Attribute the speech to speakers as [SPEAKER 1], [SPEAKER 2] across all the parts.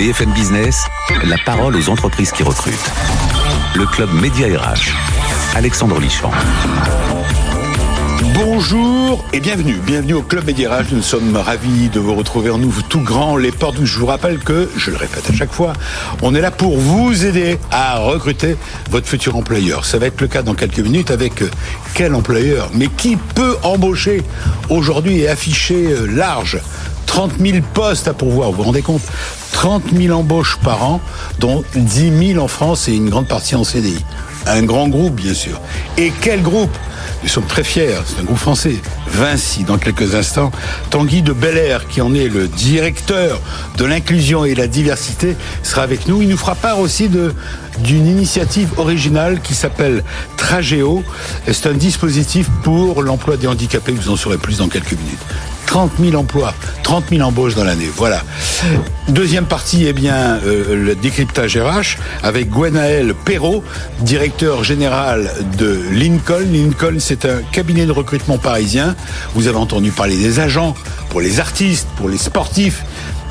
[SPEAKER 1] BFM Business, la parole aux entreprises qui recrutent. Le club Média RH. Alexandre Lichamp.
[SPEAKER 2] Bonjour et bienvenue. Bienvenue au Club Média RH. Nous sommes ravis de vous retrouver en nous tout grand les portes. Je vous rappelle que, je le répète à chaque fois, on est là pour vous aider à recruter votre futur employeur. Ça va être le cas dans quelques minutes avec euh, quel employeur Mais qui peut embaucher aujourd'hui et afficher euh, large 30 000 postes à pourvoir, vous vous rendez compte? 30 000 embauches par an, dont 10 000 en France et une grande partie en CDI. Un grand groupe, bien sûr. Et quel groupe? Nous sommes très fiers, c'est un groupe français. Vinci, dans quelques instants. Tanguy de Belair, qui en est le directeur de l'inclusion et la diversité, sera avec nous. Il nous fera part aussi d'une initiative originale qui s'appelle Tragéo. C'est un dispositif pour l'emploi des handicapés. Vous en saurez plus dans quelques minutes. 30 000 emplois, 30 000 embauches dans l'année. Voilà. Deuxième partie, eh bien, euh, le décryptage RH avec Gwenaël Perrault, directeur général de Lincoln. Lincoln, c'est un cabinet de recrutement parisien. Vous avez entendu parler des agents pour les artistes, pour les sportifs.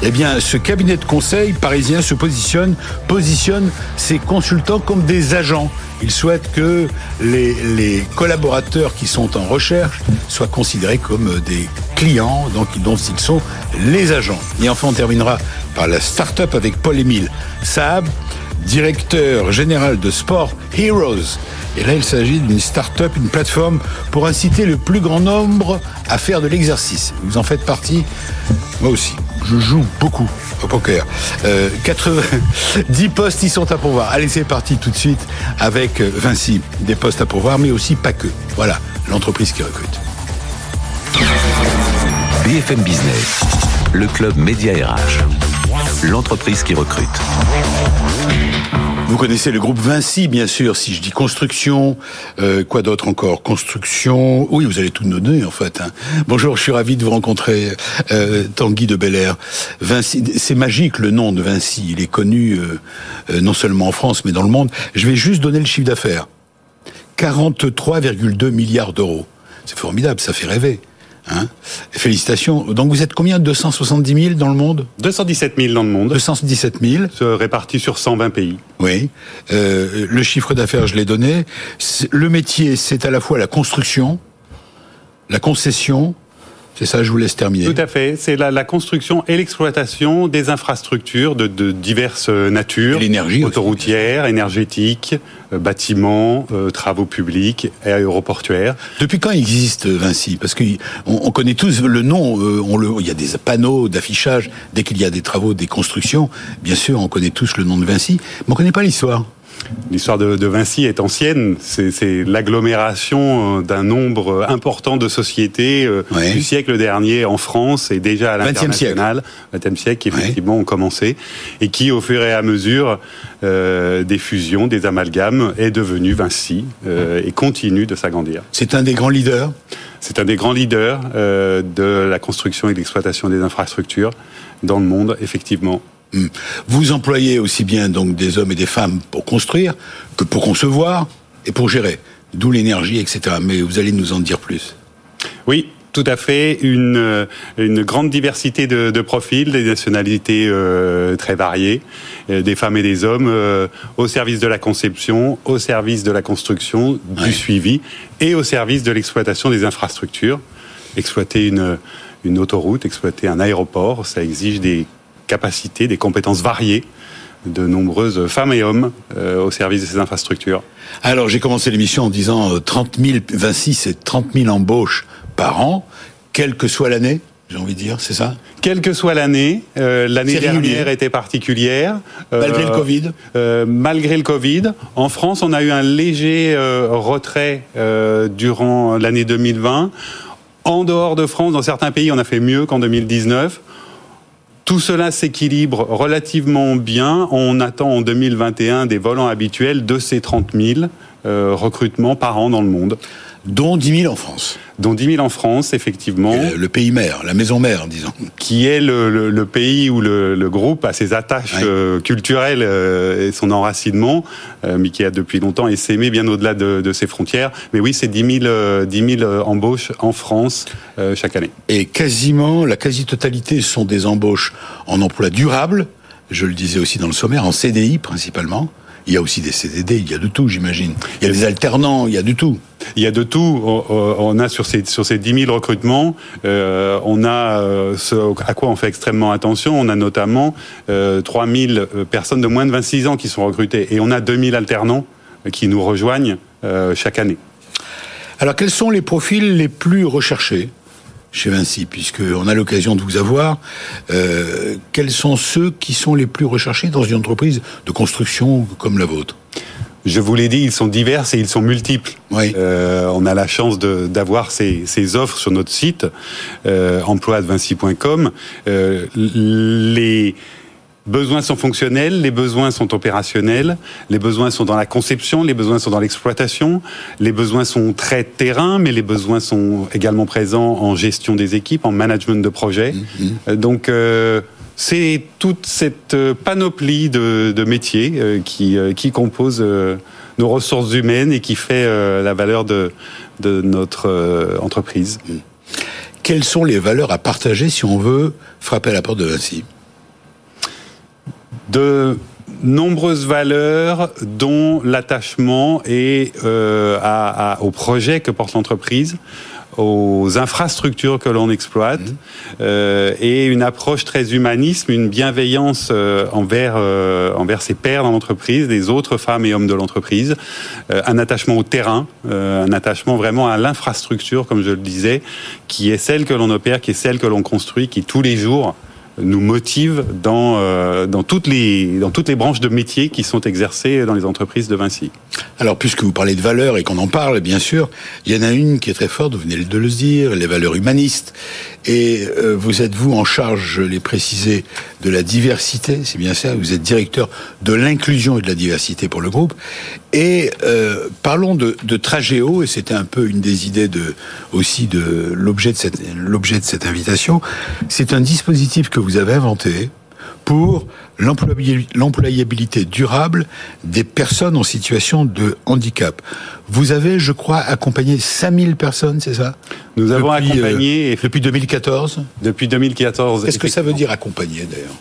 [SPEAKER 2] Eh bien, ce cabinet de conseil parisien se positionne, positionne ses consultants comme des agents. Il souhaite que les, collaborateurs qui sont en recherche soient considérés comme des clients, donc dont ils sont les agents. Et enfin, on terminera par la start-up avec Paul-Émile Saab, directeur général de Sport Heroes. Et là, il s'agit d'une start-up, une plateforme pour inciter le plus grand nombre à faire de l'exercice. Vous en faites partie, moi aussi. Je joue beaucoup au poker. Euh, 90 postes y sont à pourvoir. Allez, c'est parti tout de suite avec euh, Vinci. Des postes à pourvoir, mais aussi pas que. Voilà, l'entreprise qui recrute.
[SPEAKER 1] BFM Business, le club Média RH. L'entreprise qui recrute.
[SPEAKER 2] Vous connaissez le groupe Vinci, bien sûr. Si je dis construction, euh, quoi d'autre encore? Construction. Oui, vous allez tout nous donner en fait. Hein. Bonjour, je suis ravi de vous rencontrer, euh, Tanguy de Belair. Vinci, c'est magique le nom de Vinci. Il est connu euh, euh, non seulement en France, mais dans le monde. Je vais juste donner le chiffre d'affaires. 43,2 milliards d'euros. C'est formidable, ça fait rêver. Hein Félicitations. Donc vous êtes combien? 270 000 dans le monde?
[SPEAKER 3] 217 000 dans le monde.
[SPEAKER 2] 217 000.
[SPEAKER 3] Répartis sur 120 pays.
[SPEAKER 2] Oui. Euh, le chiffre d'affaires, je l'ai donné. Le métier, c'est à la fois la construction, la concession, c'est ça, je vous laisse terminer.
[SPEAKER 3] Tout à fait. C'est la, la, construction et l'exploitation des infrastructures de, de diverses natures.
[SPEAKER 2] L'énergie.
[SPEAKER 3] Autoroutières, énergétiques, euh, bâtiments, euh, travaux publics et aéroportuaires.
[SPEAKER 2] Depuis quand existe Vinci? Parce qu'on on connaît tous le nom. Euh, on le, il y a des panneaux d'affichage dès qu'il y a des travaux, des constructions. Bien sûr, on connaît tous le nom de Vinci, mais on connaît pas l'histoire.
[SPEAKER 3] L'histoire de, de, Vinci est ancienne. C'est l'agglomération d'un nombre important de sociétés euh, du siècle dernier en France et déjà à l'international. 20e siècle, qui effectivement ont commencé et qui, au fur et à mesure euh, des fusions, des amalgames, est devenu Vinci euh, et continue de s'agrandir.
[SPEAKER 2] C'est un des grands leaders?
[SPEAKER 3] C'est un des grands leaders euh, de la construction et de l'exploitation des infrastructures dans le monde, effectivement.
[SPEAKER 2] Vous employez aussi bien donc des hommes et des femmes pour construire que pour concevoir et pour gérer, d'où l'énergie, etc. Mais vous allez nous en dire plus.
[SPEAKER 3] Oui, tout à fait. Une, une grande diversité de, de profils, des nationalités euh, très variées, euh, des femmes et des hommes, euh, au service de la conception, au service de la construction, du
[SPEAKER 2] Ouais.
[SPEAKER 3] suivi et au service de l'exploitation des infrastructures. Exploiter une, une autoroute, exploiter un aéroport, ça exige des capacités, des compétences variées de nombreuses femmes et hommes euh, au service de ces infrastructures.
[SPEAKER 2] Alors j'ai commencé l'émission en disant euh, 30 000, Vinci c'est 30 000 embauches par an, quelle que soit l'année, j'ai envie de dire, c'est ça?
[SPEAKER 3] Quelle que soit l'année, euh, l'année dernière était particulière. Euh,
[SPEAKER 2] Malgré le Covid
[SPEAKER 3] euh, Malgré le Covid. En France, on a eu un léger retrait durant l'année 2020. En dehors de France, dans certains pays, on a fait mieux qu'en 2019. Tout cela s'équilibre relativement bien. On attend en 2021 des volants habituels de ces 30 000 euh, recrutements par an dans le monde,
[SPEAKER 2] Dont 10 000 en France.
[SPEAKER 3] dont 10 000 en France, effectivement,
[SPEAKER 2] Le, le pays mère, la maison mère, disons.
[SPEAKER 3] qui est le, le- le pays où le, groupe a ses attaches euh, culturelles euh, et son enracinement, euh, mais qui a depuis longtemps essaimé bien au-delà de, de ses frontières. Mais oui, c'est 10 000, euh, 10 000 euh, embauches en France euh, chaque année.
[SPEAKER 2] Et quasiment, la quasi-totalité sont des embauches en emploi durable, je le disais aussi dans le sommaire, en CDI principalement. Il y a aussi des CDD, il y a de tout, j'imagine. Il y a des alternants, il y a de tout.
[SPEAKER 3] Il y a de tout. On a sur ces sur ces 10 000 recrutements, euh, on a euh, ce à quoi on fait extrêmement attention. On a notamment euh, 3 000 personnes de moins de 26 ans qui sont recrutées et on a 2 000 alternants qui nous rejoignent euh, chaque année.
[SPEAKER 2] Alors quels sont les profils les plus recherchés? Chez Vinci, puisqu'on a l'occasion de vous avoir. Euh, quels sont ceux qui sont les plus recherchés dans une entreprise de construction comme la vôtre?
[SPEAKER 3] Je vous l'ai dit, ils sont divers et ils sont multiples.
[SPEAKER 2] Oui.
[SPEAKER 3] Euh, on a la chance d'avoir ces, ces, offres sur notre site euh, emploi.vinci.com. Euh, les besoins sont fonctionnels, les besoins sont opérationnels, les besoins sont dans la conception, les besoins sont dans l'exploitation, les besoins sont très terrain, mais les besoins sont également présents en gestion des équipes, en management de projet. Mm-hmm. Donc euh, c'est toute cette euh, panoplie de, de métiers euh, qui, euh, qui compose nos ressources humaines et qui fait la valeur de, de notre entreprise. Mm.
[SPEAKER 2] Quelles sont les valeurs à partager si on veut frapper à la porte de Vinci
[SPEAKER 3] de nombreuses valeurs dont l'attachement est euh, à, à, au projet que porte l'entreprise aux infrastructures que l'on exploite mmh. euh, et une approche très humanisme, une bienveillance euh, envers euh, envers ses pairs dans l'entreprise, des autres femmes et hommes de l'entreprise, euh, un attachement au terrain, euh, un attachement vraiment à l'infrastructure, comme je le disais, qui est celle que l'on opère, qui est celle que l'on construit, qui tous les jours nous motive dans, euh, dans, toutes les, dans toutes les branches de métiers qui sont exercées dans les entreprises de Vinci.
[SPEAKER 2] Alors, puisque vous parlez de valeurs et qu'on en parle, bien sûr, il y en a une qui est très forte, vous venez de le dire, les valeurs humanistes. Et euh, vous êtes, vous, en charge, je l'ai précisé, de la diversité, c'est bien ça, vous êtes directeur de l'inclusion et de la diversité pour le groupe. Et euh, parlons de, de Tragéo, et c'était un peu une des idées de, aussi de l'objet de cette, l'objet de cette invitation. C'est un dispositif que vous avez inventé pour l'employabilité durable des personnes en situation de handicap. Vous avez, je crois, accompagné 5000 personnes, c'est ça?
[SPEAKER 3] Nous avons depuis, accompagné...
[SPEAKER 2] Euh, depuis 2014
[SPEAKER 3] Depuis 2014.
[SPEAKER 2] Qu'est-ce que ça veut dire accompagner, d'ailleurs?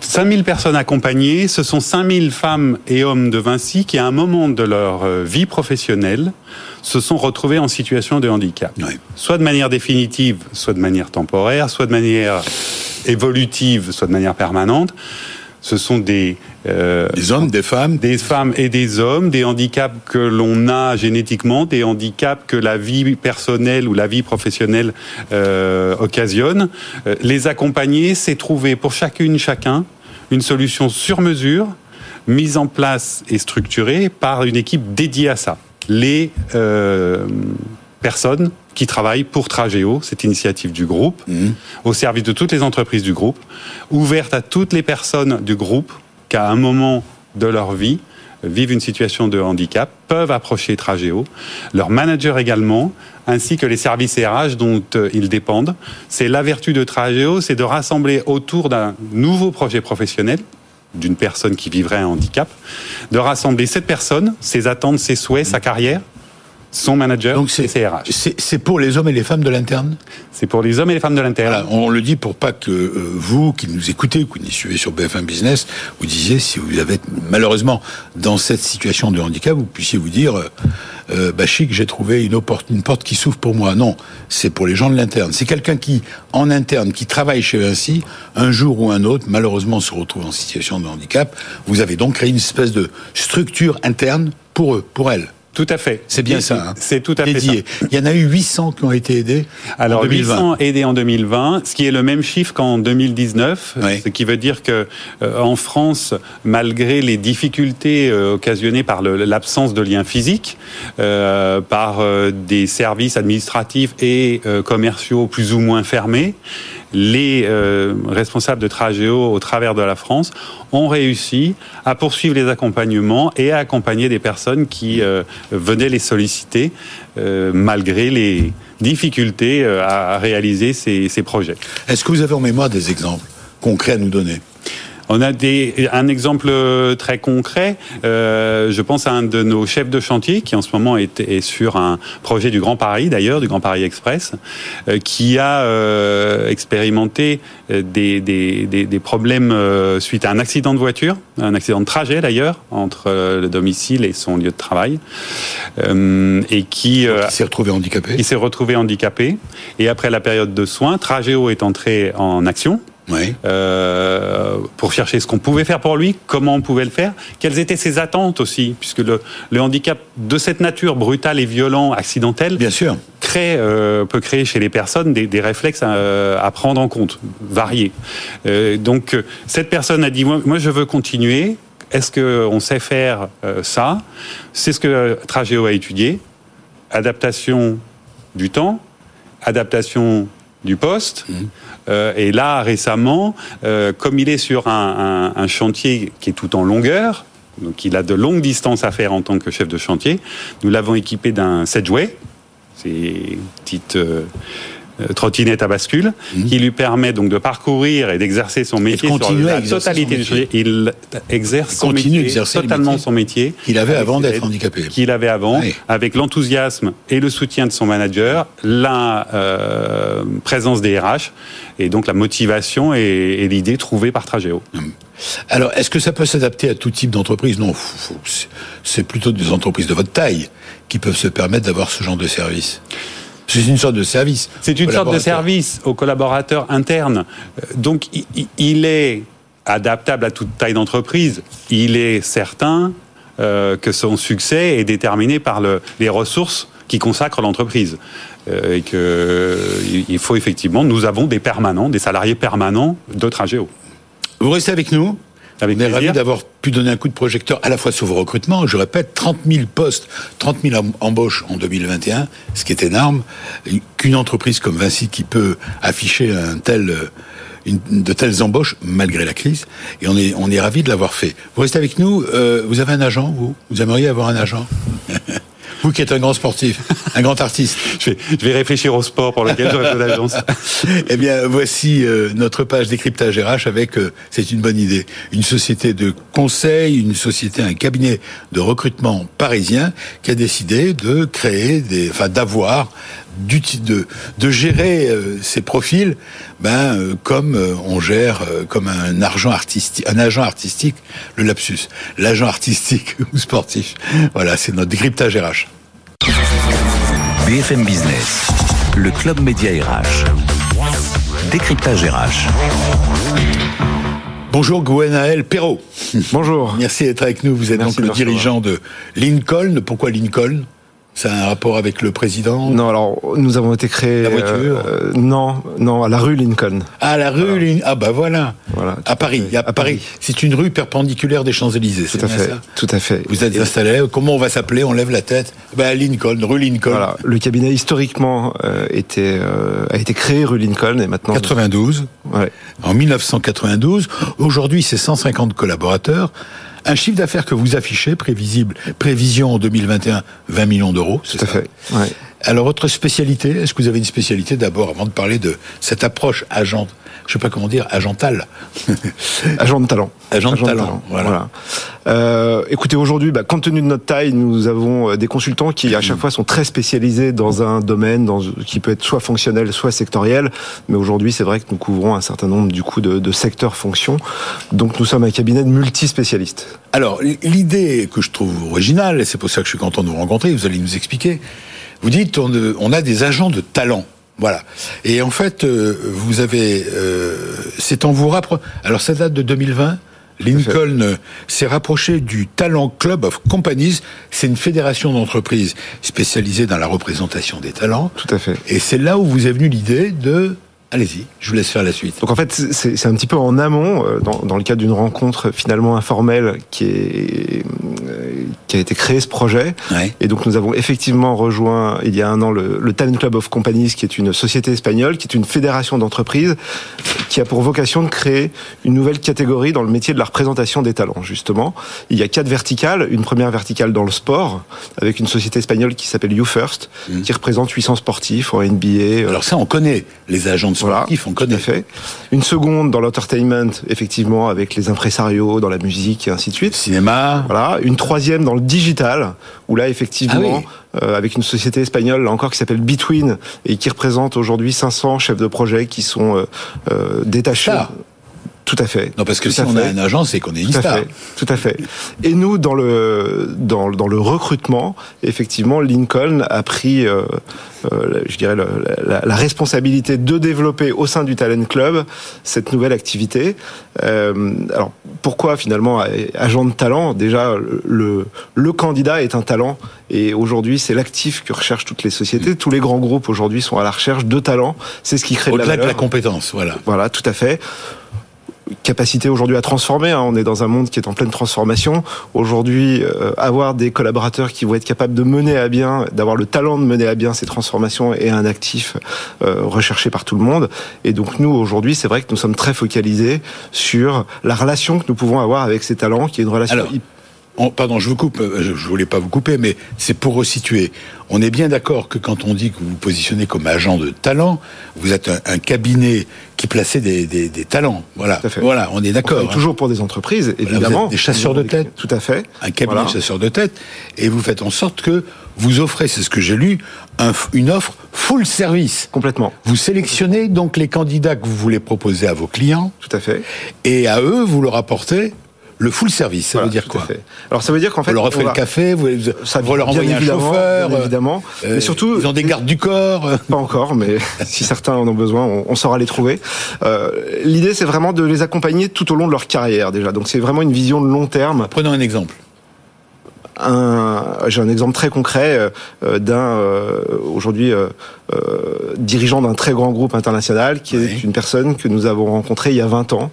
[SPEAKER 3] 5000 personnes accompagnées, ce sont 5000 femmes et hommes de Vinci qui, à un moment de leur euh, vie professionnelle, se sont retrouvés en situation de handicap.
[SPEAKER 2] Oui.
[SPEAKER 3] Soit de manière définitive, soit de manière temporaire, soit de manière évolutive, soit de manière permanente. Ce sont des
[SPEAKER 2] euh, des hommes, des femmes,
[SPEAKER 3] des femmes et des hommes, des handicaps que l'on a génétiquement, des handicaps que la vie personnelle ou la vie professionnelle euh, occasionne. Euh, les accompagner, c'est trouver pour chacune, chacun, une solution sur mesure, mise en place et structurée par une équipe dédiée à ça. Les euh, personnes qui travaillent pour Tragéo, cette initiative du groupe, mmh. au service de toutes les entreprises du groupe, ouverte à toutes les personnes du groupe qu'à un moment de leur vie vivent une situation de handicap, peuvent approcher Tragéo, leur manager également, ainsi que les services RH dont euh, ils dépendent. C'est la vertu de Tragéo, c'est de rassembler autour d'un nouveau projet professionnel d'une personne qui vivrait un handicap, de rassembler cette personne, ses attentes, ses souhaits, sa carrière, son manager
[SPEAKER 2] Donc c'est,
[SPEAKER 3] et RH.
[SPEAKER 2] C'est pour les hommes et les femmes de l'interne?
[SPEAKER 3] C'est pour les hommes et les femmes de l'interne.
[SPEAKER 2] Voilà, on le dit pour pas que euh, vous, qui nous écoutez, qui nous suivez sur BFM Business, vous disiez, si vous avez malheureusement dans cette situation de handicap, vous puissiez vous dire, euh, euh, bah chic, j'ai trouvé une, une porte qui s'ouvre pour moi. Non, c'est pour les gens de l'interne. C'est quelqu'un qui, en interne, qui travaille chez Vinci, un jour ou un autre, malheureusement se retrouve en situation de handicap. Vous avez donc créé une espèce de structure interne pour eux, pour elles.
[SPEAKER 3] Tout à fait.
[SPEAKER 2] C'est bien ça. Hein.
[SPEAKER 3] C'est tout à
[SPEAKER 2] Dédié.
[SPEAKER 3] fait ça.
[SPEAKER 2] Il y en a eu 800 qui ont été aidés
[SPEAKER 3] Alors,
[SPEAKER 2] en 2020.
[SPEAKER 3] 800 aidés en 2020, ce qui est le même chiffre qu'en 2019,
[SPEAKER 2] Oui.
[SPEAKER 3] ce qui veut dire que euh, en France, malgré les difficultés euh, occasionnées par l'absence de liens physiques, euh, par euh, des services administratifs et euh, commerciaux plus ou moins fermés, les euh, responsables de Tragéo au travers de la France ont réussi à poursuivre les accompagnements et à accompagner des personnes qui euh, venaient les solliciter euh, malgré les difficultés à, à réaliser ces, ces projets.
[SPEAKER 2] Est-ce que vous avez en mémoire des exemples concrets à nous donner?
[SPEAKER 3] On a des, un exemple très concret. Euh, je pense à un de nos chefs de chantier qui en ce moment est, est sur un projet du Grand Paris, d'ailleurs, du Grand Paris Express, euh, qui a euh, expérimenté euh, des, des, des, des problèmes euh, suite à un accident de voiture, un accident de trajet d'ailleurs, entre euh, le domicile et son lieu de travail, euh, et qui
[SPEAKER 2] Il s'est retrouvé handicapé.
[SPEAKER 3] il s'est retrouvé handicapé. Et après la période de soins, Tragéo est entré en action.
[SPEAKER 2] Oui.
[SPEAKER 3] euh, pour chercher ce qu'on pouvait faire pour lui, comment on pouvait le faire, quelles étaient ses attentes aussi, puisque le, le handicap de cette nature brutale et violent, accidentel,
[SPEAKER 2] Bien sûr.
[SPEAKER 3] crée, euh, peut créer chez les personnes des, des réflexes à, à prendre en compte, variés. Euh, donc euh, cette personne a dit moi, moi, je veux continuer. Est-ce que on sait faire euh, ça? C'est ce que Tragéo a étudié. Adaptation du temps, adaptation du poste. Euh, et là, récemment, euh, comme il est sur un, un- un chantier qui est tout en longueur, donc il a de longues distances à faire en tant que chef de chantier, nous l'avons équipé d'un Sedgway, c'est une petite euh, trottinette à bascule, qui lui permet donc de parcourir et d'exercer son métier sur la totalité
[SPEAKER 2] son
[SPEAKER 3] du. Il exerce son métier,
[SPEAKER 2] d'exercer le
[SPEAKER 3] totalement
[SPEAKER 2] métier
[SPEAKER 3] son métier.
[SPEAKER 2] qu'il avait avant d'être handicapé.
[SPEAKER 3] Qu'il avait avant,
[SPEAKER 2] Oui.
[SPEAKER 3] avec l'enthousiasme et le soutien de son manager, la euh, présence des RH, et donc la motivation et, et l'idée trouvée par Tragéo.
[SPEAKER 2] Alors, est-ce que ça peut s'adapter à tout type d'entreprise? Non, c'est plutôt des entreprises de votre taille qui peuvent se permettre d'avoir ce genre de service. C'est une sorte de service.
[SPEAKER 3] C'est une sorte de service aux collaborateurs internes. Euh, Donc, il est adaptable à toute taille d'entreprise. Il est certain euh, que son succès est déterminé par le- les ressources qui consacrent l'entreprise. Euh, et que il- il faut effectivement, nous avons des permanents, des salariés permanents de Tragéo.
[SPEAKER 2] Vous restez avec nous
[SPEAKER 3] Avec
[SPEAKER 2] On est ravis d'avoir pu donner un coup de projecteur à la fois sur vos recrutements, je répète, 30 000 postes, 30 000 em- embauches en 2021, ce qui est énorme, qu'une entreprise comme Vinci qui peut afficher un tel, euh, une- de telles embauches malgré la crise, et on est, on est ravis de l'avoir fait. Vous restez avec nous, euh, vous avez un agent, vous? Vous aimeriez avoir un agent? Vous qui êtes un grand sportif, un grand artiste.
[SPEAKER 3] Je vais, je vais réfléchir au sport pour lequel j'aurai peu d'agence.
[SPEAKER 2] Eh bien, voici euh, notre page décryptage RH avec, euh, c'est une bonne idée, une société de conseil, une société, un cabinet de recrutement parisien qui a décidé de créer des, enfin, d'avoir, de, de gérer euh, ces profils, ben, euh, comme euh, on gère, euh, comme un argent artistique, un agent artistique, le lapsus, l'agent artistique ou sportif. Voilà, c'est notre décryptage RH.
[SPEAKER 1] BFM Business, le club média RH. Décryptage RH.
[SPEAKER 2] Bonjour Gwenaël Perrault.
[SPEAKER 4] Bonjour.
[SPEAKER 2] Merci d'être avec nous. Vous êtes
[SPEAKER 4] Merci
[SPEAKER 2] donc le dirigeant de Lincoln. Pourquoi Lincoln? Ça a un rapport avec le président?
[SPEAKER 4] Non, alors nous avons été créés.
[SPEAKER 2] La voiture?
[SPEAKER 4] euh, Non, non, à la rue Lincoln.
[SPEAKER 2] Ah, la rue Lin- Ah, bah voilà.
[SPEAKER 4] Voilà.
[SPEAKER 2] À Paris. A
[SPEAKER 4] À
[SPEAKER 2] Paris.
[SPEAKER 4] Paris.
[SPEAKER 2] C'est une rue perpendiculaire des Champs-Élysées.
[SPEAKER 4] Tout
[SPEAKER 2] c'est
[SPEAKER 4] à fait.
[SPEAKER 2] ça?
[SPEAKER 4] Tout à fait.
[SPEAKER 2] Vous êtes installé. Comment on va s'appeler? On lève la tête. Ben, Lincoln, rue Lincoln.
[SPEAKER 4] Voilà. Le cabinet historiquement euh, était, euh, a été créé rue Lincoln et maintenant.
[SPEAKER 2] 92.
[SPEAKER 4] Ouais.
[SPEAKER 2] En 1992. Aujourd'hui, c'est 150 collaborateurs. Un chiffre d'affaires que vous affichez, prévisible, prévision en 2021, 20 millions d'euros. c'est
[SPEAKER 4] Tout à fait. Ouais.
[SPEAKER 2] Alors, votre spécialité, est-ce que vous avez une spécialité d'abord, avant de parler de cette approche agent, je sais pas comment dire, agentale
[SPEAKER 4] Agent de talent.
[SPEAKER 2] Agent de talent, voilà.
[SPEAKER 4] Euh, écoutez, aujourd'hui, bah, compte tenu de notre taille, nous avons euh, des consultants qui, à chaque fois, sont très spécialisés dans un domaine, dans, qui peut être soit fonctionnel, soit sectoriel. Mais aujourd'hui, c'est vrai que nous couvrons un certain nombre, du coup, de, de secteurs fonctions. Donc, nous sommes un cabinet de multispécialistes.
[SPEAKER 2] Alors, l'idée que je trouve originale, et c'est pour ça que je suis content de vous rencontrer, vous allez nous expliquer, vous dites on, on a des agents de talent. Voilà. Et en fait, euh, vous avez... euh, c'est en vous rapprochant... Alors, ça date de 2020 Lincoln euh, s'est rapproché du Talent Club of Companies. C'est une fédération d'entreprises spécialisée dans la représentation des talents.
[SPEAKER 4] Tout à fait.
[SPEAKER 2] Et c'est là où vous est venue l'idée de... Allez-y, je vous laisse faire la suite.
[SPEAKER 4] Donc en fait, c'est un petit peu en amont, euh, dans, dans le cadre d'une rencontre finalement informelle qui est, euh, qu'a été créé ce projet.
[SPEAKER 2] Ouais.
[SPEAKER 4] Et donc nous avons effectivement rejoint il y a un an le, le Talent Club of Companies, qui est une société espagnole, qui est une fédération d'entreprises, qui a pour vocation de créer une nouvelle catégorie dans le métier de la représentation des talents. Justement, il y a quatre verticales. Une première verticale dans le sport, avec une société espagnole qui s'appelle You First, qui représente 800 sportifs en NBA. euh,
[SPEAKER 2] Alors ça, on connaît les agents de
[SPEAKER 4] voilà,
[SPEAKER 2] on
[SPEAKER 4] tout
[SPEAKER 2] connaît.
[SPEAKER 4] à fait. Une seconde dans l'entertainment, effectivement, avec les impresarios, dans la musique et ainsi de suite.
[SPEAKER 2] Cinéma.
[SPEAKER 4] Voilà. Une troisième dans le digital, où là, effectivement,
[SPEAKER 2] Ah
[SPEAKER 4] euh, avec une société espagnole, là encore, qui s'appelle Between, et qui représente aujourd'hui 500 chefs de projet qui sont euh, euh, détachés. Tout à fait.
[SPEAKER 2] Non, parce que
[SPEAKER 4] Tout
[SPEAKER 2] si on a une agence, c'est qu'on est une
[SPEAKER 4] Tout à fait, tout à fait. Et nous, dans le dans, dans le recrutement, effectivement, Lincoln a pris, euh, euh, je dirais, le- la, la responsabilité de développer au sein du Talent Club cette nouvelle activité. Euh, alors, pourquoi finalement agent de talent? Déjà, le le candidat est un talent, et aujourd'hui, c'est l'actif que recherchent toutes les sociétés. Tous les grands groupes aujourd'hui sont à la recherche de talents. C'est ce qui crée de la
[SPEAKER 2] Au-delà de
[SPEAKER 4] valeur.
[SPEAKER 2] la compétence, voilà.
[SPEAKER 4] Voilà, tout à fait. Capacité aujourd'hui à transformer. hein. On est dans un monde qui est en pleine transformation. Aujourd'hui, euh, avoir des collaborateurs qui vont être capables de mener à bien, d'avoir le talent de mener à bien ces transformations est un actif euh, recherché par tout le monde. Et donc nous, aujourd'hui, c'est vrai que nous sommes très focalisés sur la relation que nous pouvons avoir avec ces talents, qui est une relation
[SPEAKER 2] Alors, On- pardon, je vous coupe, euh, je, je voulais pas vous couper, mais c'est pour resituer. On est bien d'accord que quand on dit que vous vous positionnez comme agent de talent, vous êtes un, un cabinet qui plaçait des, des- des talents. Voilà,
[SPEAKER 4] Tout à fait.
[SPEAKER 2] voilà, on est d'accord. hein.
[SPEAKER 4] toujours pour des entreprises,
[SPEAKER 2] vous
[SPEAKER 4] évidemment.
[SPEAKER 2] êtes des chasseurs de tête.
[SPEAKER 4] Tout à fait.
[SPEAKER 2] un cabinet
[SPEAKER 4] Voilà.
[SPEAKER 2] de chasseurs de tête, et vous faites en sorte que vous offrez, c'est ce que j'ai lu, un une offre full service.
[SPEAKER 4] Complètement.
[SPEAKER 2] Vous sélectionnez donc les candidats que vous voulez proposer à vos clients,
[SPEAKER 4] Tout à fait.
[SPEAKER 2] et à eux, vous leur apportez le full service. Ça
[SPEAKER 4] Voilà,
[SPEAKER 2] veut dire quoi
[SPEAKER 4] fait. Alors ça veut dire qu'en fait,
[SPEAKER 2] Vous leur offrez le café, vous,
[SPEAKER 4] Ça,
[SPEAKER 2] vous leur envoyez un chauffeur, euh,
[SPEAKER 4] évidemment.
[SPEAKER 2] euh,
[SPEAKER 4] Mais surtout,
[SPEAKER 2] ils ont des gardes du corps. euh.
[SPEAKER 4] Pas encore, mais si certains en ont besoin, on, on saura les trouver. Euh, L'idée, c'est vraiment de les accompagner tout au long de leur carrière déjà. Donc c'est vraiment une vision de long terme.
[SPEAKER 2] Prenons un exemple.
[SPEAKER 4] Un- J'ai un exemple très concret euh, d'un euh, aujourd'hui euh, euh, dirigeant d'un très grand groupe international, qui
[SPEAKER 2] Oui.
[SPEAKER 4] est une personne que nous avons rencontrée il y a 20 ans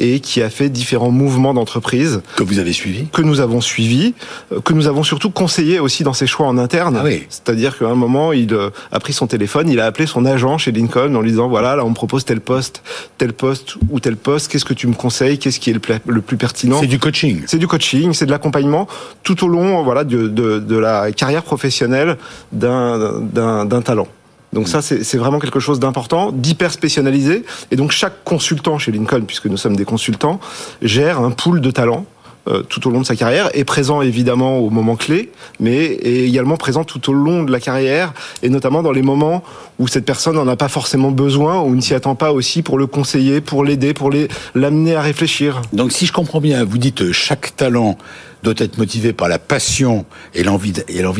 [SPEAKER 4] et qui a fait différents mouvements d'entreprise
[SPEAKER 2] Que vous avez suivi
[SPEAKER 4] que nous avons suivi, euh, que nous avons surtout conseillé aussi dans ses choix en interne.
[SPEAKER 2] Ah oui.
[SPEAKER 4] C'est-à-dire qu'à un moment, il euh, a pris son téléphone, il a appelé son agent chez Lincoln en lui disant voilà, là on me propose tel poste, tel poste ou tel poste, qu'est-ce que tu me conseilles, qu'est-ce qui est le, plus pertinent?
[SPEAKER 2] C'est du coaching.
[SPEAKER 4] c'est du coaching, c'est de l'accompagnement tout au long voilà, de, de, de la carrière professionnelle d'un talent. Donc ça, c'est vraiment quelque chose d'important, d'hyper spécialisé. Et donc chaque consultant chez Lincoln, puisque nous sommes des consultants, gère un pool de talents euh, tout au long de sa carrière, est présent évidemment au moment clé, mais est également présent tout au long de la carrière, et notamment dans les moments où cette personne n'en a pas forcément besoin, ou ne s'y attend pas aussi pour le conseiller, pour l'aider, pour l'amener à réfléchir.
[SPEAKER 2] Donc si je comprends bien, vous dites euh, chaque talent doit être motivé par la passion et l'envie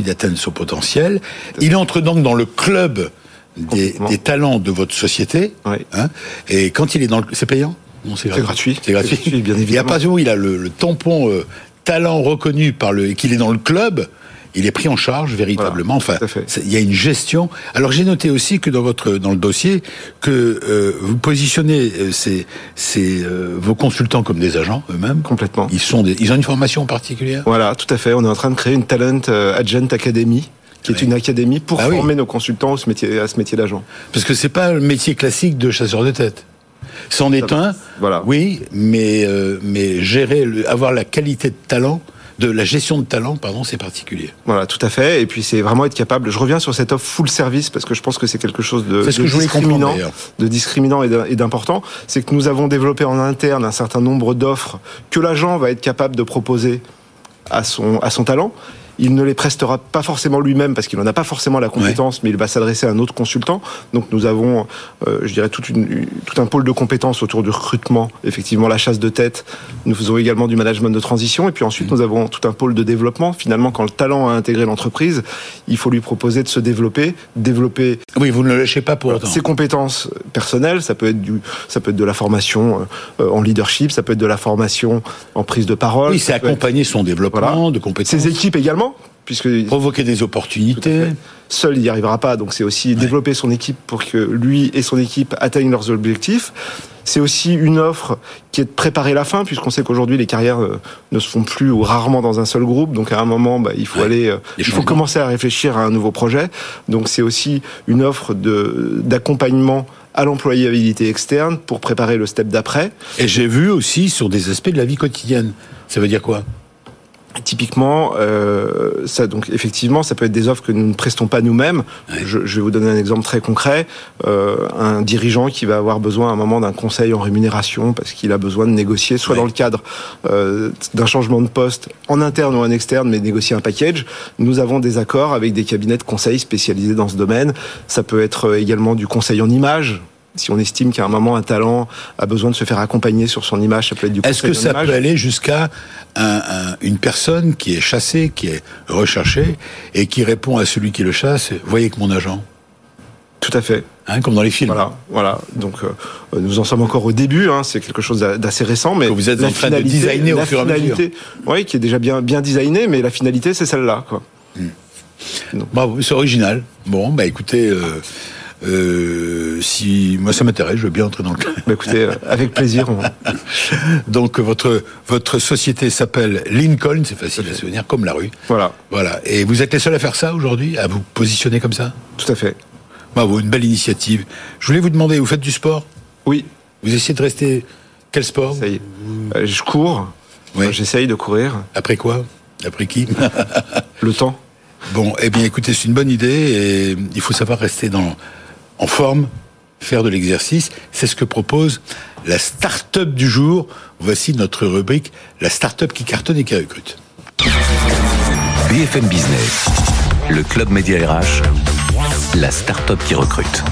[SPEAKER 2] d'atteindre son potentiel. Il entre donc dans le club des, talents de votre société.
[SPEAKER 4] Oui.
[SPEAKER 2] hein, et quand il est dans le, c'est payant? Non, c'est
[SPEAKER 4] gratuit.
[SPEAKER 2] C'est gratuit.
[SPEAKER 4] Gratuit, bien
[SPEAKER 2] Et à
[SPEAKER 4] évidemment.
[SPEAKER 2] partir où il a le, le tampon euh, talent reconnu par le et qu'il est dans le club. Il est pris en charge véritablement. enfin, il y a une gestion. Alors j'ai noté aussi que dans votre dans le dossier que euh, vous positionnez euh, ces, ces euh, vos consultants comme des agents eux-mêmes.
[SPEAKER 4] Complètement.
[SPEAKER 2] Ils sont des- ils ont une formation particulière?
[SPEAKER 4] Voilà, tout à fait. On est en train de créer une Talent Agent Academy, qui est une académie pour
[SPEAKER 2] Ah oui.
[SPEAKER 4] former nos consultants à ce métier, d'agent.
[SPEAKER 2] Parce que c'est pas le métier classique de chasseur de tête. C'en est un,
[SPEAKER 4] Voilà.
[SPEAKER 2] oui, mais mais gérer, le- avoir la qualité de talent, de la gestion de talent, pardon, c'est particulier.
[SPEAKER 4] Voilà, tout à fait. Et puis c'est vraiment être capable. Je reviens sur cette offre full service parce que je pense que c'est quelque chose de,
[SPEAKER 2] que
[SPEAKER 4] discriminant, de discriminant et d'important. C'est que nous avons développé en interne un certain nombre d'offres que l'agent va être capable de proposer à son à son talent. Il ne les prestera pas forcément lui-même parce qu'il n'en a pas forcément la compétence, mais il va s'adresser à un autre consultant. Donc nous avons, euh, je dirais, toute une, tout un pôle de compétences autour du recrutement, effectivement la chasse de tête. Nous faisons également du management de transition et puis ensuite nous avons tout un pôle de développement. Finalement, quand le talent a intégré l'entreprise, il faut lui proposer de se développer, développer
[SPEAKER 2] Oui, vous ne le lâchez pas pour autant.
[SPEAKER 4] ses compétences personnelles, ça peut être du, ça peut être de la formation euh, en leadership, ça peut être de la formation en prise de parole.
[SPEAKER 2] Oui, c'est
[SPEAKER 4] être
[SPEAKER 2] accompagner son développement
[SPEAKER 4] Voilà.
[SPEAKER 2] de compétences,
[SPEAKER 4] ses équipes également, puisque
[SPEAKER 2] provoquer des opportunités.
[SPEAKER 4] seul il n'y arrivera pas. Donc c'est aussi développer son équipe pour que lui et son équipe atteignent leurs objectifs. C'est aussi une offre qui est de préparer la fin, puisqu'on sait qu'aujourd'hui les carrières euh, ne se font plus ou rarement dans un seul groupe. Donc à un moment, bah, il faut
[SPEAKER 2] Ouais.
[SPEAKER 4] aller, euh, il faut commencer à réfléchir à un nouveau projet. Donc c'est aussi une offre de d'accompagnement à l'employabilité externe pour préparer le step d'après.
[SPEAKER 2] Et j'ai vu aussi sur des aspects de la vie quotidienne. Ça veut dire quoi?
[SPEAKER 4] Typiquement, euh, ça donc effectivement, ça peut être des offres que nous ne prestons pas nous-mêmes. Je, je vais vous donner un exemple très concret. Euh, un dirigeant qui va avoir besoin à un moment d'un conseil en rémunération parce qu'il a besoin de négocier, soit
[SPEAKER 2] Ouais.
[SPEAKER 4] dans le cadre euh, d'un changement de poste en interne ou en externe, mais négocier un package. Nous avons des accords avec des cabinets de conseil spécialisés dans ce domaine. Ça peut être euh, également du conseil en image. Si on estime qu'à un moment un talent a besoin de se faire accompagner sur son image, ça peut être du
[SPEAKER 2] Est-ce que ça
[SPEAKER 4] image.
[SPEAKER 2] peut aller jusqu'à un- un- une personne qui est chassée, qui est recherchée, et qui répond à celui qui le chasse, voyez que mon agent,
[SPEAKER 4] Tout à fait.
[SPEAKER 2] hein, comme dans les films.
[SPEAKER 4] Voilà, voilà. Donc euh, nous en sommes encore au début. Hein, c'est quelque chose d'a- d'assez récent, mais
[SPEAKER 2] Que vous êtes
[SPEAKER 4] la
[SPEAKER 2] en train de
[SPEAKER 4] finalité-
[SPEAKER 2] designer au fur et à mesure.
[SPEAKER 4] Oui, qui est déjà bien bien designé, mais la finalité c'est celle-là. Quoi.
[SPEAKER 2] Bravo, c'est original. Bon, bah écoutez, euh, euh, si moi ça m'intéresse, je veux bien entrer dans le.
[SPEAKER 4] Bah, écoutez, euh, avec plaisir. on-
[SPEAKER 2] Donc votre votre société s'appelle Lincoln, c'est facile à se souvenir, comme la rue.
[SPEAKER 4] Voilà,
[SPEAKER 2] Voilà. Et vous êtes les seuls à faire ça aujourd'hui, à vous positionner comme ça?
[SPEAKER 4] Tout à fait.
[SPEAKER 2] Bravo, une belle initiative. Je voulais vous demander, vous faites du sport?
[SPEAKER 4] Oui,
[SPEAKER 2] Vous essayez de rester quel sport?
[SPEAKER 4] Ça y est. Euh, je cours.
[SPEAKER 2] Oui.
[SPEAKER 4] Enfin, J'essaye de courir.
[SPEAKER 2] Après quoi? Après qui?
[SPEAKER 4] Le temps.
[SPEAKER 2] Bon, eh bien, écoutez, c'est une bonne idée et il faut savoir rester dans, en forme, faire de l'exercice. C'est ce que propose la start-up du jour. Voici notre rubrique, la start-up qui cartonne et qui recrute.
[SPEAKER 1] BFM Business, le club Média RH, la start-up qui recrute.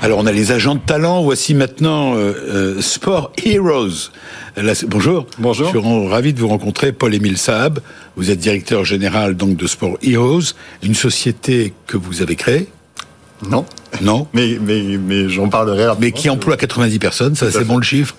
[SPEAKER 2] Alors, on a les agents de talent. Voici maintenant euh, euh, Sport Heroes. Là, bonjour.
[SPEAKER 5] Bonjour.
[SPEAKER 2] Je suis ravi de vous rencontrer, Paul-Émile Saab. Vous êtes directeur général donc de Sport Heroes, une société que vous avez créée,
[SPEAKER 5] Non,
[SPEAKER 2] non
[SPEAKER 5] mais, mais, mais j'en parlerai rapidement.
[SPEAKER 2] mais qui emploie 90 personnes, ça c'est bon le chiffre,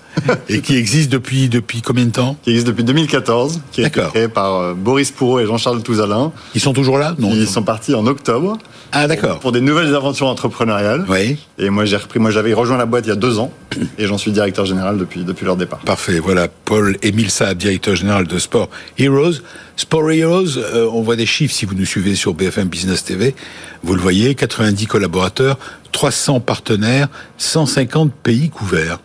[SPEAKER 2] et qui existe depuis depuis combien de temps?
[SPEAKER 5] Qui existe depuis 2014, qui a été créé par euh, Boris Pourreau et Jean-Charles Touzalin.
[SPEAKER 2] Ils sont toujours là? Non.
[SPEAKER 5] Ils sont partis en octobre
[SPEAKER 2] Ah d'accord.
[SPEAKER 5] pour des nouvelles aventures entrepreneuriales.
[SPEAKER 2] Oui,
[SPEAKER 5] Et moi, j'ai repris. Moi, j'avais rejoint la boîte il y a deux ans, et j'en suis directeur général depuis depuis leur départ.
[SPEAKER 2] parfait. Voilà, Paul Émile Saab, directeur général de Sport Heroes. Sport Heroes, euh, on voit des chiffres si vous nous suivez sur BFM Business TV. Vous le voyez, 90 collaborateurs, 300 partenaires, 150 pays couverts.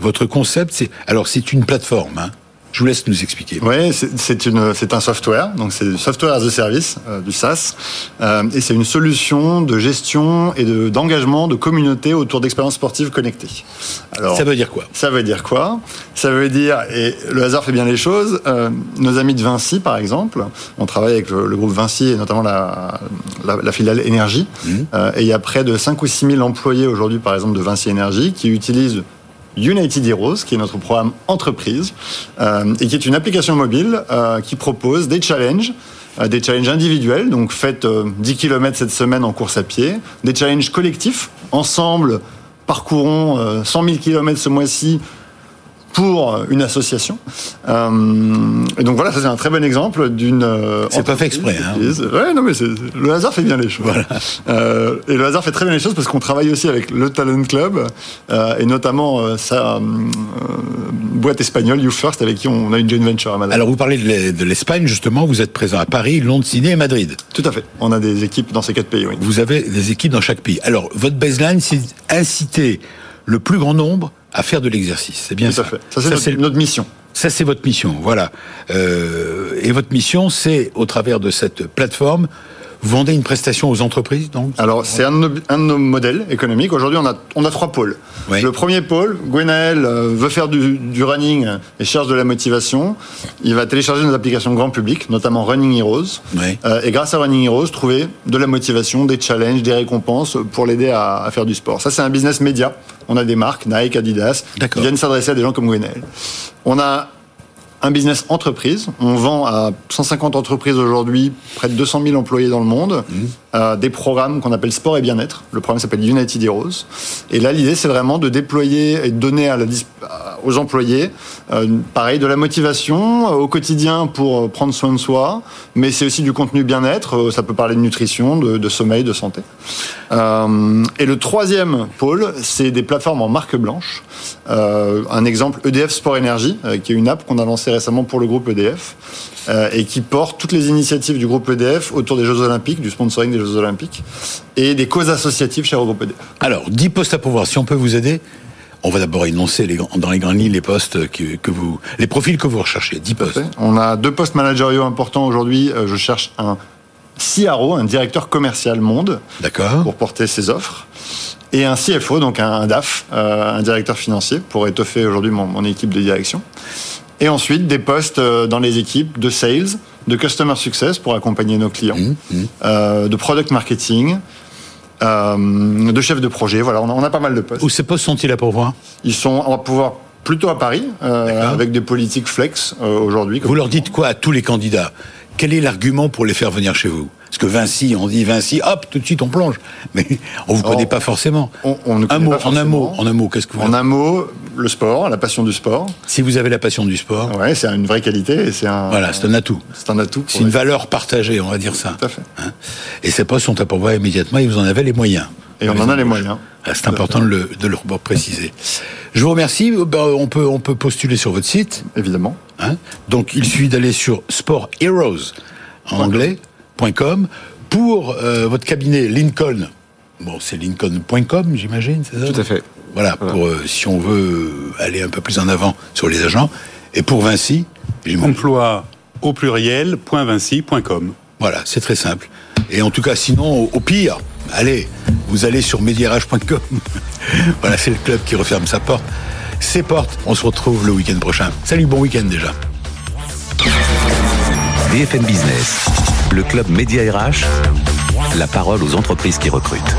[SPEAKER 2] Votre concept, c'est alors c'est une plateforme. Hein. Je vous laisse nous expliquer.
[SPEAKER 5] Oui, c'est un software, donc c'est du software as a service, euh, du SaaS, euh, et c'est une solution de gestion et de d'engagement de communauté autour d'expériences sportives connectées. Alors,
[SPEAKER 2] Ça veut dire quoi?
[SPEAKER 5] Ça veut dire quoi? Ça veut dire, et le hasard fait bien les choses, euh, nos amis de Vinci, par exemple, on travaille avec le, le groupe Vinci et notamment la, la, la filiale Énergie, euh, et il y a près de 5 ou 6 000 employés aujourd'hui, par exemple, de Vinci Énergie, qui utilisent United Heroes, qui est notre programme entreprise, euh, et qui est une application mobile euh, qui propose des challenges, euh, des challenges individuels, donc faites euh, 10 km cette semaine en course à pied, des challenges collectifs, ensemble parcourons euh, 100 000 km ce mois-ci pour une association. Euh, et donc voilà, ça c'est un très bon exemple d'une. euh,
[SPEAKER 2] C'est pas fait exprès, hein.
[SPEAKER 5] Ouais, non mais le hasard fait bien les choses. Euh, et le hasard fait très bien les choses parce qu'on travaille aussi avec le Talent Club euh, et notamment euh, sa euh, boîte espagnole You First avec qui on a une joint venture à Madrid.
[SPEAKER 2] Alors vous parlez de l'E- de l'Espagne justement. Vous êtes présent à Paris, Londres, Sydney et Madrid.
[SPEAKER 5] Tout à fait. On a des équipes dans ces quatre pays. Oui.
[SPEAKER 2] Vous avez des équipes dans chaque pays. Alors, votre baseline, c'est inciter le plus grand nombre à faire de l'exercice. C'est bien
[SPEAKER 5] Tout
[SPEAKER 2] ça.
[SPEAKER 5] à fait. Ça c'est notre,
[SPEAKER 2] le-
[SPEAKER 5] notre mission.
[SPEAKER 2] ça, c'est votre mission. Voilà. Euh, et votre mission, c'est, au travers de cette plateforme, vous vendez une prestation aux entreprises, donc?
[SPEAKER 5] Alors, c'est un, de nos- un de nos modèles économiques. Aujourd'hui, on a, on a trois pôles.
[SPEAKER 2] Oui.
[SPEAKER 5] Le premier pôle, Gwenaël euh, veut faire du, du running et cherche de la motivation. Il va télécharger nos applications grand public, notamment Running Heroes.
[SPEAKER 2] Oui.
[SPEAKER 5] Euh, et grâce à Running Heroes, trouver de la motivation, des challenges, des récompenses pour l'aider à, à faire du sport. Ça, c'est un business média. On a des marques, Nike, Adidas, qui viennent s'adresser à des gens comme Gwenaël. On a un business entreprise. On vend à 150 entreprises aujourd'hui, près de 200 000 employés dans le monde, euh, des programmes qu'on appelle sport et bien-être. Le programme s'appelle United Heroes. Et là, l'idée, c'est vraiment de déployer et de donner à, la aux employés, euh, pareil, de la motivation au quotidien pour prendre soin de soi, mais c'est aussi du contenu bien-être. Ça peut parler de nutrition, de, sommeil, de santé. Euh, et le troisième pôle, c'est des plateformes en marque blanche. Euh, un exemple, EDF Sport Énergie, euh, qui est une app qu'on a lancée récemment pour le groupe EDF et qui porte toutes les initiatives du groupe EDF autour des Jeux Olympiques, du sponsoring des Jeux Olympiques et des causes associatives chez le groupe EDF.
[SPEAKER 2] Alors, 10 postes à pouvoir. Si on peut vous aider, on va d'abord énoncer les, dans les grandes lignes les postes que, que, vous, les profils que vous recherchez. 10 postes.
[SPEAKER 5] On a deux postes managériaux importants aujourd'hui. Je cherche un CRO, un directeur commercial monde, pour porter ses offres, et un CFO, donc un DAF, euh, un directeur financier, pour étoffer aujourd'hui mon, équipe de direction. Et ensuite, des postes euh, dans les équipes de sales, de customer success pour accompagner nos clients, mmh, mmh. Euh, de product marketing, de chef de projet. Voilà, on a, pas mal de postes.
[SPEAKER 2] Où ces postes sont-ils à pourvoir?
[SPEAKER 5] Ils sont, on va pouvoir plutôt à Paris, avec des politiques flex aujourd'hui.
[SPEAKER 2] Vous leur dites quoi à tous les candidats? Quel est l'argument pour les faire venir chez vous? Parce que Vinci, on dit Vinci, hop, tout de suite on plonge. Mais on vous connaît pas forcément.
[SPEAKER 5] On,
[SPEAKER 2] un mot, en un mot, en un mot, qu'est-ce que vous
[SPEAKER 5] En un mot, le sport, la passion du sport.
[SPEAKER 2] Si vous avez la passion du sport.
[SPEAKER 5] Ouais, c'est une vraie qualité. C'est un.
[SPEAKER 2] Voilà, c'est un atout.
[SPEAKER 5] C'est un atout.
[SPEAKER 2] C'est une valeur partagée, on va dire ça.
[SPEAKER 5] Tout à fait.
[SPEAKER 2] Hein et ces postes sont à pourvoir immédiatement. Et vous en avez les moyens.
[SPEAKER 5] Et on en a les moyens.
[SPEAKER 2] Ah, c'est important de le, de le préciser. Je vous remercie. Ben, on peut, on peut postuler sur votre site.
[SPEAKER 5] Évidemment.
[SPEAKER 2] Hein Donc, il suffit d'aller sur Sport Heroes en pour euh, votre cabinet Lincoln. Bon, c'est lincoln.com, j'imagine, c'est ça
[SPEAKER 4] Tout à fait.
[SPEAKER 2] Voilà, pour euh, si on veut aller un peu plus en avant sur les agents. Et pour Vinci,
[SPEAKER 3] emploi au pluriel .vinci.com.
[SPEAKER 2] Voilà, c'est très simple. Et en tout cas, sinon, au, pire, allez, vous allez sur mediarage.com. voilà, c'est le club qui referme sa porte. Ses portes. On se retrouve le week-end prochain. Salut, bon week-end déjà.
[SPEAKER 1] BFM Business, le club Média RH, la parole aux entreprises qui recrutent.